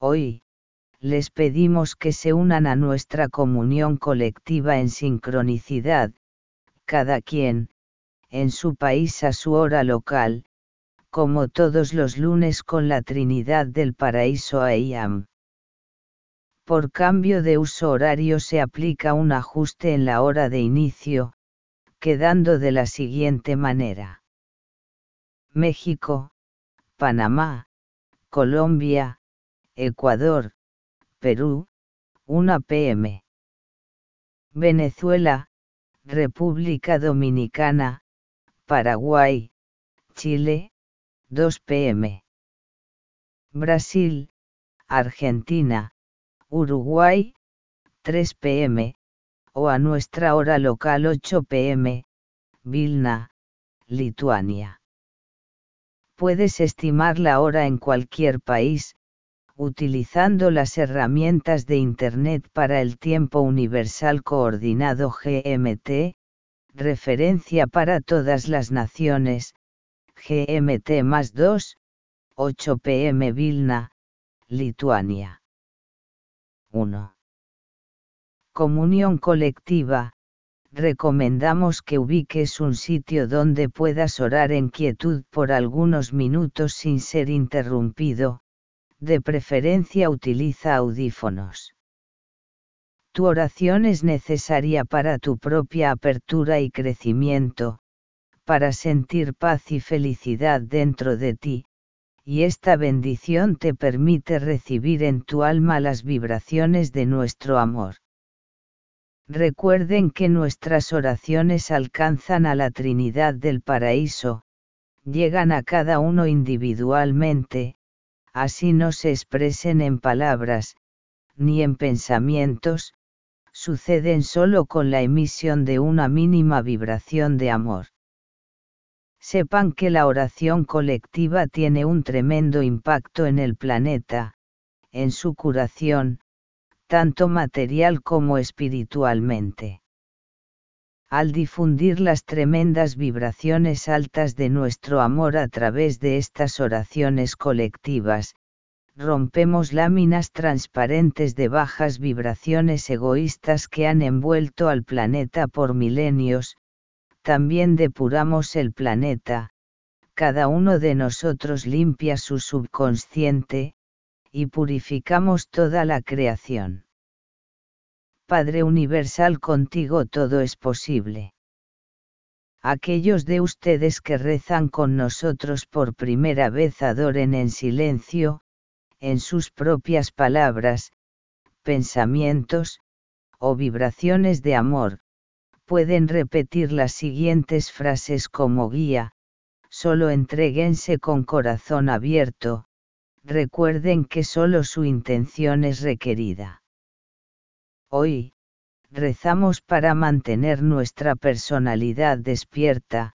Hoy, les pedimos que se unan a nuestra comunión colectiva en sincronicidad, cada quien, en su país a su hora local, como todos los lunes con la Trinidad del Paraíso AIAM. Por cambio de uso horario se aplica un ajuste en la hora de inicio, quedando de la siguiente manera. México, Panamá, Colombia, Ecuador, Perú, 1 pm. Venezuela, República Dominicana, Paraguay, Chile, 2 pm. Brasil, Argentina, Uruguay, 3 pm, o a nuestra hora local 8 pm, Vilna, Lituania. Puedes estimar la hora en cualquier país, utilizando las herramientas de Internet para el tiempo universal coordinado GMT, referencia para todas las naciones, GMT más 2, 8 pm Vilna, Lituania. 1. Comunión colectiva. Recomendamos que ubiques un sitio donde puedas orar en quietud por algunos minutos sin ser interrumpido, de preferencia utiliza audífonos. Tu oración es necesaria para tu propia apertura y crecimiento, para sentir paz y felicidad dentro de ti, y esta bendición te permite recibir en tu alma las vibraciones de nuestro amor. Recuerden que nuestras oraciones alcanzan a la Trinidad del Paraíso, llegan a cada uno individualmente, así no se expresen en palabras, ni en pensamientos, suceden solo con la emisión de una mínima vibración de amor. Sepan que la oración colectiva tiene un tremendo impacto en el planeta, en su curación, tanto material como espiritualmente al difundir las tremendas vibraciones altas de nuestro amor a través de estas oraciones colectivas, rompemos láminas transparentes de bajas vibraciones egoístas que han envuelto al planeta por milenios, también depuramos el planeta, cada uno de nosotros limpia su subconsciente, y purificamos toda la creación. Padre Universal contigo todo es posible. Aquellos de ustedes que rezan con nosotros por primera vez adoren en silencio, en sus propias palabras, pensamientos, o vibraciones de amor, pueden repetir las siguientes frases como guía, solo entreguense con corazón abierto, recuerden que solo su intención es requerida. Hoy, rezamos para mantener nuestra personalidad despierta,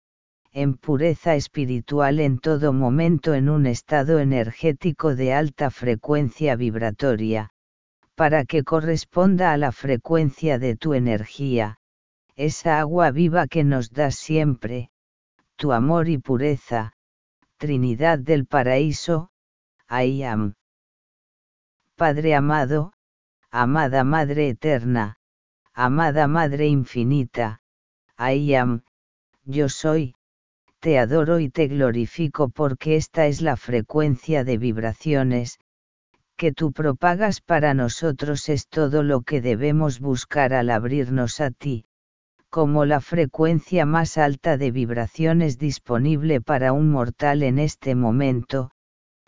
en pureza espiritual en todo momento en un estado energético de alta frecuencia vibratoria, para que corresponda a la frecuencia de tu energía, esa agua viva que nos das siempre, tu amor y pureza, Trinidad del Paraíso, Ayam. Padre amado, amada Madre Eterna, amada Madre Infinita, Ayam, yo soy, te adoro y te glorifico porque esta es la frecuencia de vibraciones, que tú propagas para nosotros es todo lo que debemos buscar al abrirnos a ti, como la frecuencia más alta de vibraciones disponible para un mortal en este momento,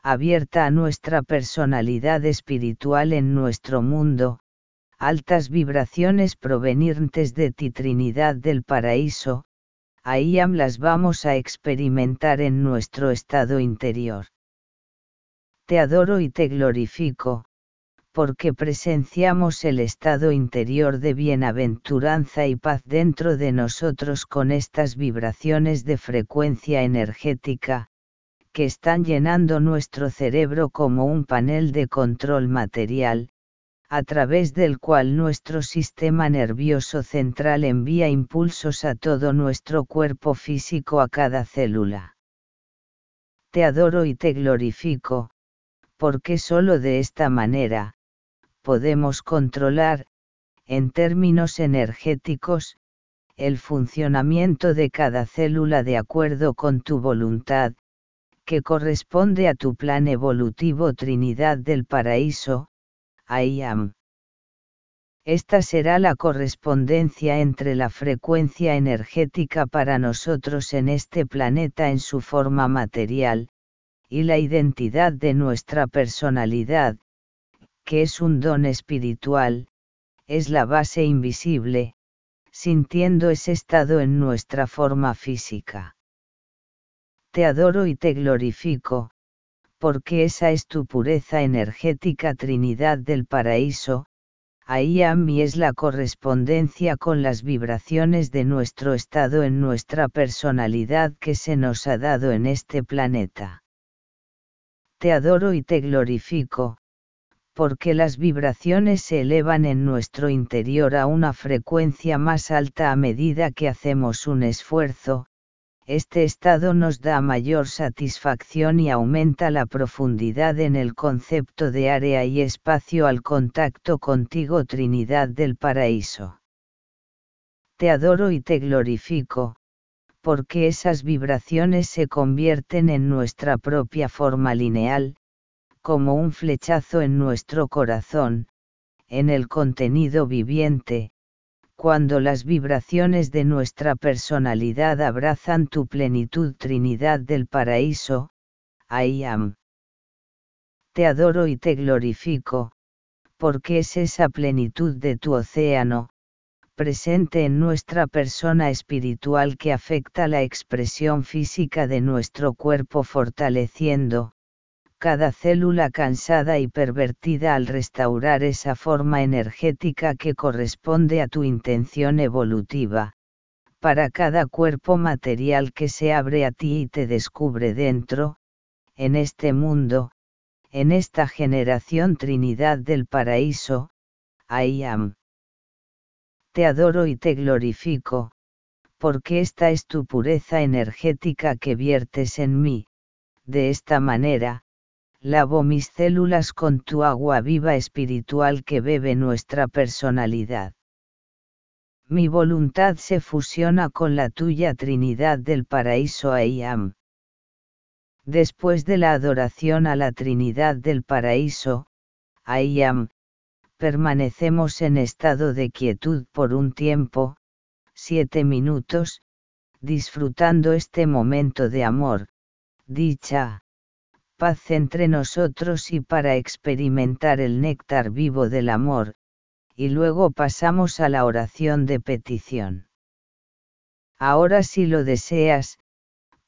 abierta a nuestra personalidad espiritual en nuestro mundo, altas vibraciones provenientes de ti Trinidad del Paraíso, ahí las vamos a experimentar en nuestro estado interior. Te adoro y te glorifico, porque presenciamos el estado interior de bienaventuranza y paz dentro de nosotros con estas vibraciones de frecuencia energética, que están llenando nuestro cerebro como un panel de control material, a través del cual nuestro sistema nervioso central envía impulsos a todo nuestro cuerpo físico a cada célula. Te adoro y te glorifico, porque sólo de esta manera, podemos controlar, en términos energéticos, el funcionamiento de cada célula de acuerdo con tu voluntad, que corresponde a tu plan evolutivo Trinidad del Paraíso, I am. Esta será la correspondencia entre la frecuencia energética para nosotros en este planeta en su forma material, y la identidad de nuestra personalidad, que es un don espiritual, es la base invisible, sintiendo ese estado en nuestra forma física. Te adoro y te glorifico, porque esa es tu pureza energética Trinidad del Paraíso, ahí mí es la correspondencia con las vibraciones de nuestro estado en nuestra personalidad que se nos ha dado en este planeta. Te adoro y te glorifico, porque las vibraciones se elevan en nuestro interior a una frecuencia más alta a medida que hacemos un esfuerzo, este estado nos da mayor satisfacción y aumenta la profundidad en el concepto de área y espacio al contacto contigo Trinidad del Paraíso. Te adoro y te glorifico, porque esas vibraciones se convierten en nuestra propia forma lineal, como un flechazo en nuestro corazón, en el contenido viviente, cuando las vibraciones de nuestra personalidad abrazan tu plenitud Trinidad del Paraíso, I am. Te adoro y te glorifico, porque es esa plenitud de tu océano, presente en nuestra persona espiritual que afecta la expresión física de nuestro cuerpo fortaleciendo, cada célula cansada y pervertida al restaurar esa forma energética que corresponde a tu intención evolutiva, para cada cuerpo material que se abre a ti y te descubre dentro, en este mundo, en esta generación Trinidad del Paraíso, I am. Te adoro y te glorifico, porque esta es tu pureza energética que viertes en mí, de esta manera, lavo mis células con tu agua viva espiritual que bebe nuestra personalidad. Mi voluntad se fusiona con la tuya Trinidad del Paraíso Ayam. Después de la adoración a la Trinidad del Paraíso, Ayam, permanecemos en estado de quietud por un tiempo, siete minutos, disfrutando este momento de amor, dicha, paz entre nosotros y para experimentar el néctar vivo del amor, y luego pasamos a la oración de petición. Ahora si lo deseas,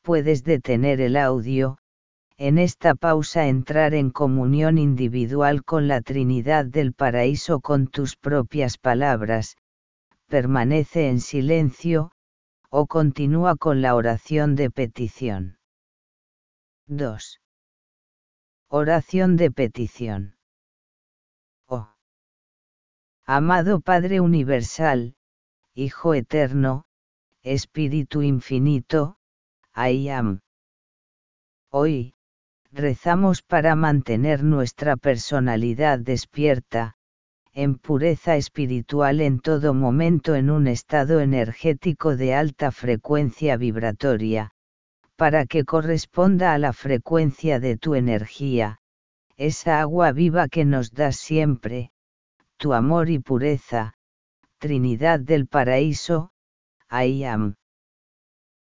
puedes detener el audio, en esta pausa entrar en comunión individual con la Trinidad del Paraíso con tus propias palabras, permanece en silencio, o continúa con la oración de petición. 2. Oración de petición. Oh. Amado Padre Universal, Hijo Eterno, Espíritu Infinito, I am. Hoy, rezamos para mantener nuestra personalidad despierta, en pureza espiritual en todo momento en un estado energético de alta frecuencia vibratoria, para que corresponda a la frecuencia de tu energía, esa agua viva que nos das siempre, tu amor y pureza, Trinidad del Paraíso, I am.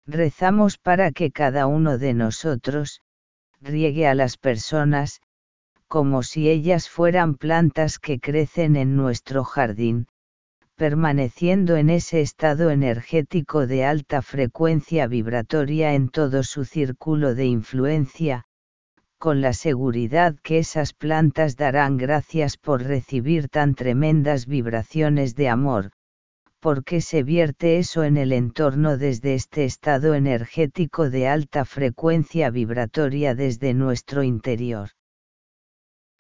Rezamos para que cada uno de nosotros, riegue a las personas, como si ellas fueran plantas que crecen en nuestro jardín, permaneciendo en ese estado energético de alta frecuencia vibratoria en todo su círculo de influencia, con la seguridad que esas plantas darán gracias por recibir tan tremendas vibraciones de amor, porque se vierte eso en el entorno desde este estado energético de alta frecuencia vibratoria desde nuestro interior.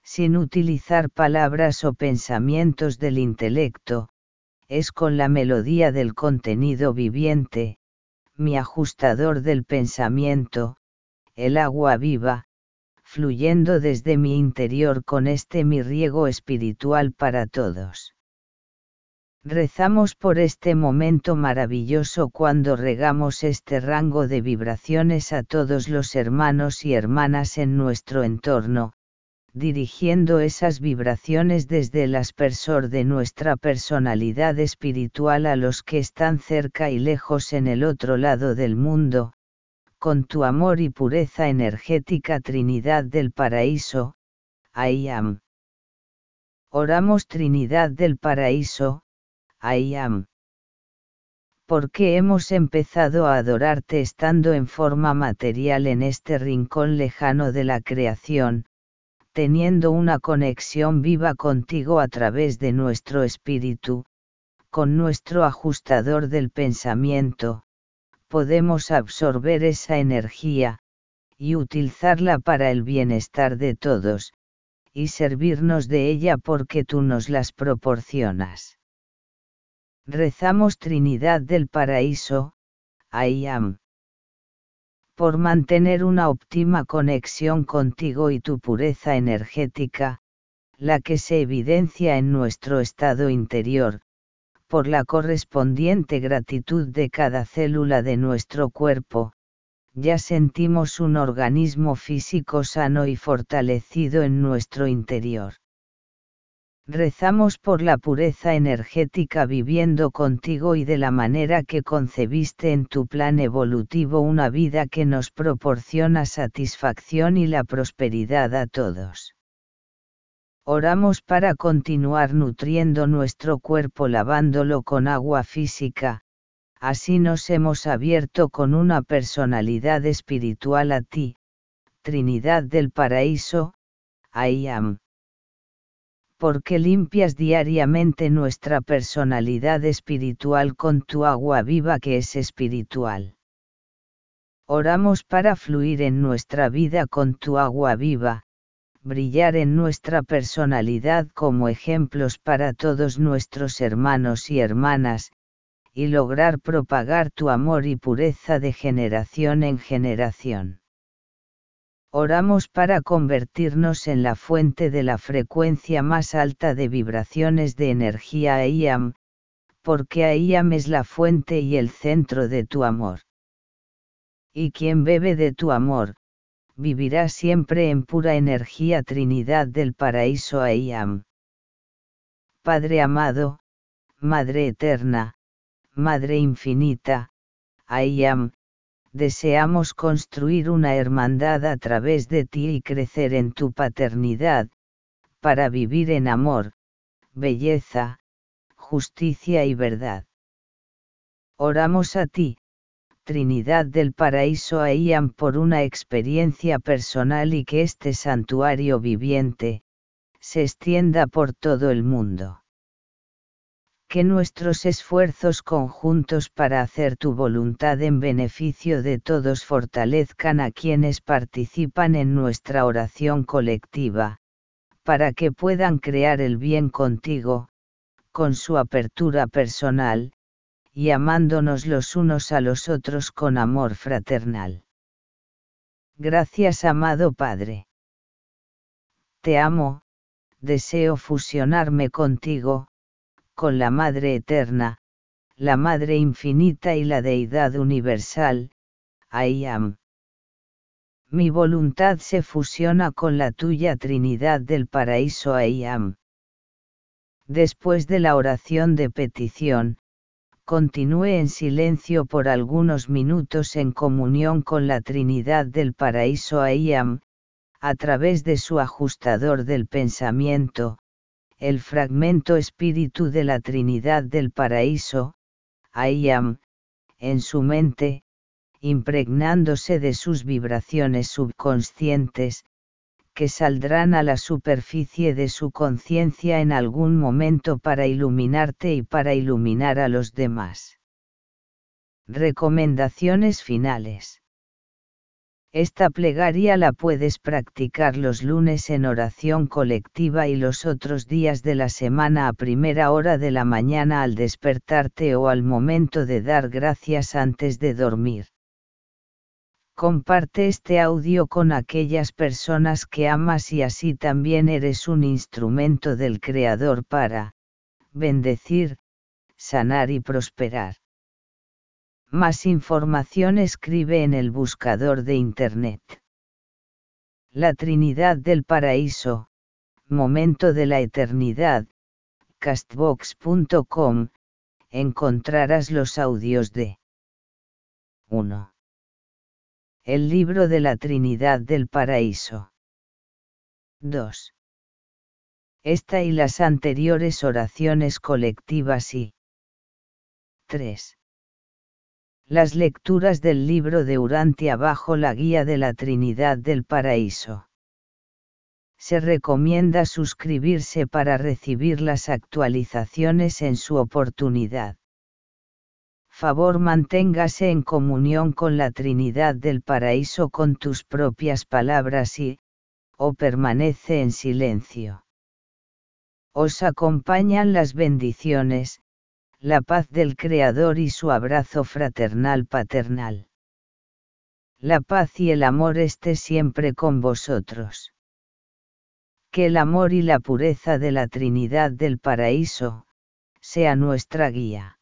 Sin utilizar palabras o pensamientos del intelecto, es con la melodía del contenido viviente, mi ajustador del pensamiento, el agua viva, fluyendo desde mi interior con este mi riego espiritual para todos. Rezamos por este momento maravilloso cuando regamos este rango de vibraciones a todos los hermanos y hermanas en nuestro entorno, dirigiendo esas vibraciones desde el aspersor de nuestra personalidad espiritual a los que están cerca y lejos en el otro lado del mundo, con tu amor y pureza energética Trinidad del Paraíso, I am. Oramos Trinidad del Paraíso, I am. Porque hemos empezado a adorarte estando en forma material en este rincón lejano de la creación, teniendo una conexión viva contigo a través de nuestro espíritu, con nuestro ajustador del pensamiento, podemos absorber esa energía, y utilizarla para el bienestar de todos, y servirnos de ella porque tú nos las proporcionas. Rezamos Trinidad del Paraíso, I am. Por mantener una óptima conexión contigo y tu pureza energética, la que se evidencia en nuestro estado interior, por la correspondiente gratitud de cada célula de nuestro cuerpo, ya sentimos un organismo físico sano y fortalecido en nuestro interior. Rezamos por la pureza energética viviendo contigo y de la manera que concebiste en tu plan evolutivo una vida que nos proporciona satisfacción y la prosperidad a todos. Oramos para continuar nutriendo nuestro cuerpo lavándolo con agua física, así nos hemos abierto con una personalidad espiritual a ti, Trinidad del Paraíso, I am. Porque limpias diariamente nuestra personalidad espiritual con tu agua viva que es espiritual. Oramos para fluir en nuestra vida con tu agua viva, brillar en nuestra personalidad como ejemplos para todos nuestros hermanos y hermanas, y lograr propagar tu amor y pureza de generación en generación. Oramos para convertirnos en la fuente de la frecuencia más alta de vibraciones de energía AIAM, porque AIAM es la fuente y el centro de tu amor. Y quien bebe de tu amor, vivirá siempre en pura energía Trinidad del Paraíso Ayam. Padre amado, Madre eterna, Madre infinita, Ayam, deseamos construir una hermandad a través de ti y crecer en tu paternidad, para vivir en amor, belleza, justicia y verdad. Oramos a ti, Trinidad del Paraíso Aiam por una experiencia personal y que este santuario viviente, se extienda por todo el mundo. Que nuestros esfuerzos conjuntos para hacer tu voluntad en beneficio de todos fortalezcan a quienes participan en nuestra oración colectiva, para que puedan crear el bien contigo, con su apertura personal, y amándonos los unos a los otros con amor fraternal. Gracias amado Padre. Te amo, deseo fusionarme contigo, con la Madre Eterna, la Madre Infinita y la Deidad Universal, I am. Mi voluntad se fusiona con la tuya Trinidad del Paraíso I am. Después de la oración de petición, continúe en silencio por algunos minutos en comunión con la Trinidad del Paraíso Ayam, a través de su ajustador del pensamiento, el fragmento espíritu de la Trinidad del Paraíso, Ayam, en su mente, impregnándose de sus vibraciones subconscientes, que saldrán a la superficie de su conciencia en algún momento para iluminarte y para iluminar a los demás. Recomendaciones finales. Esta plegaria la puedes practicar los lunes en oración colectiva y los otros días de la semana a primera hora de la mañana al despertarte o al momento de dar gracias antes de dormir Comparte este audio con aquellas personas que amas y así también eres un instrumento del Creador para bendecir, sanar y prosperar. Más información escribe en el buscador de Internet. La Trinidad del Paraíso, Momento de la Eternidad, castbox.com, encontrarás los audios de 1. El libro de la Trinidad del Paraíso. 2. Esta y las anteriores oraciones colectivas y 3. Las lecturas del libro de Urantia bajo la guía de la Trinidad del Paraíso se recomienda suscribirse para recibir las actualizaciones en su oportunidad. Favor manténgase en comunión con la Trinidad del Paraíso con tus propias palabras y, o permanece en silencio. Os acompañan las bendiciones, la paz del Creador y su abrazo fraternal paternal. La paz y el amor esté siempre con vosotros que el amor y la pureza de la Trinidad del Paraíso, sea nuestra guía.